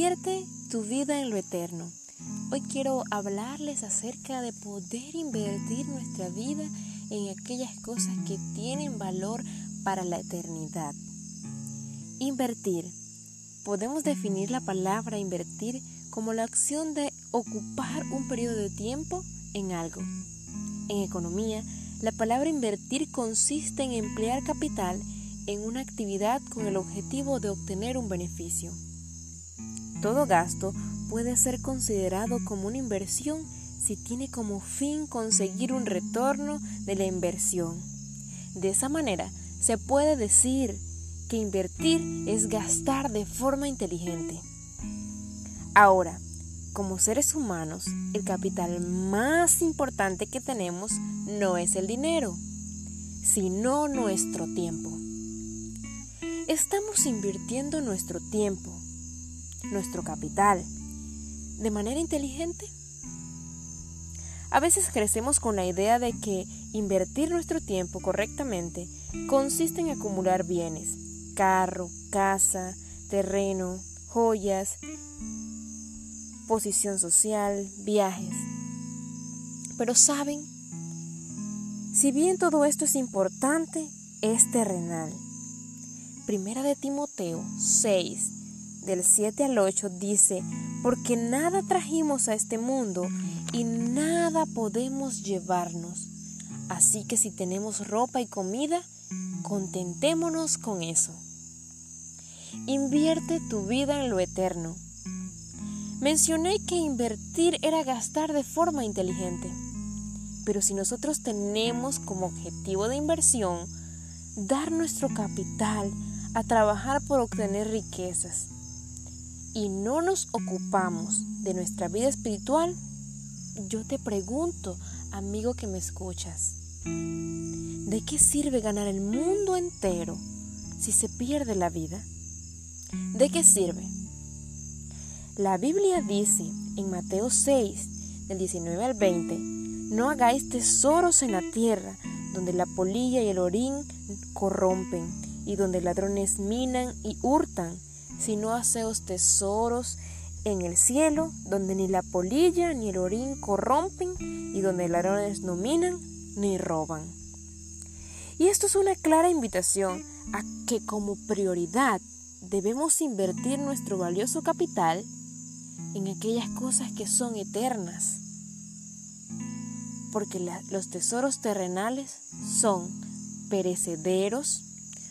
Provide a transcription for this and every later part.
Invierte tu vida en lo eterno. Hoy quiero hablarles acerca de poder invertir nuestra vida en aquellas cosas que tienen valor para la eternidad. Invertir. Podemos definir la palabra invertir como la acción de ocupar un periodo de tiempo en algo. En economía, la palabra invertir consiste en emplear capital en una actividad con el objetivo de obtener un beneficio. Todo gasto puede ser considerado como una inversión si tiene como fin conseguir un retorno de la inversión. De esa manera, se puede decir que invertir es gastar de forma inteligente. Ahora, como seres humanos, el capital más importante que tenemos no es el dinero, sino nuestro tiempo. Estamos invirtiendo nuestro tiempo, nuestro capital, de manera inteligente? A veces crecemos con la idea de que invertir nuestro tiempo correctamente consiste en acumular bienes, carro, casa, terreno, joyas, posición social, viajes. Pero saben, si bien todo esto es importante, es terrenal. Primera de Timoteo 6, del 7 al 8 dice, porque nada trajimos a este mundo y nada podemos llevarnos. Así que si tenemos ropa y comida, contentémonos con eso. Invierte tu vida en lo eterno. Mencioné que invertir era gastar de forma inteligente. Pero si nosotros tenemos como objetivo de inversión dar nuestro capital a trabajar por obtener riquezas, y no nos ocupamos de nuestra vida espiritual, yo te pregunto, amigo que me escuchas, ¿de qué sirve ganar el mundo entero si se pierde la vida? ¿De qué sirve? La Biblia dice en Mateo 6, del 19 al 20, no hagáis tesoros en la tierra, donde la polilla y el orín corrompen, y donde ladrones minan y hurtan sino haceos tesoros en el cielo, donde ni la polilla ni el orín corrompen, y donde ladrones no minan ni roban. Y esto es una clara invitación a que como prioridad debemos invertir nuestro valioso capital en aquellas cosas que son eternas. Porque los tesoros terrenales son perecederos,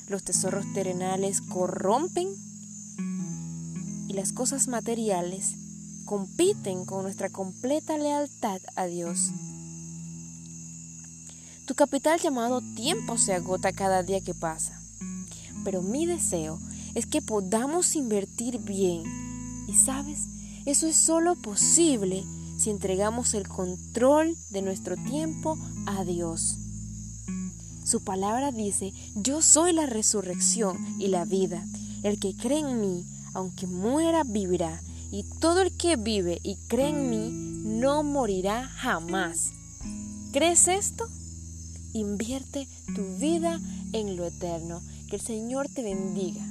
los tesoros terrenales corrompen y las cosas materiales compiten con nuestra completa lealtad a Dios. Tu capital llamado tiempo se agota cada día que pasa, pero mi deseo es que podamos invertir bien y sabes, eso es solo posible si entregamos el control de nuestro tiempo a Dios. Su palabra dice, yo soy la resurrección y la vida. El que cree en mí, aunque muera, vivirá. Y todo el que vive y cree en mí, no morirá jamás. ¿Crees esto? Invierte tu vida en lo eterno. Que el Señor te bendiga.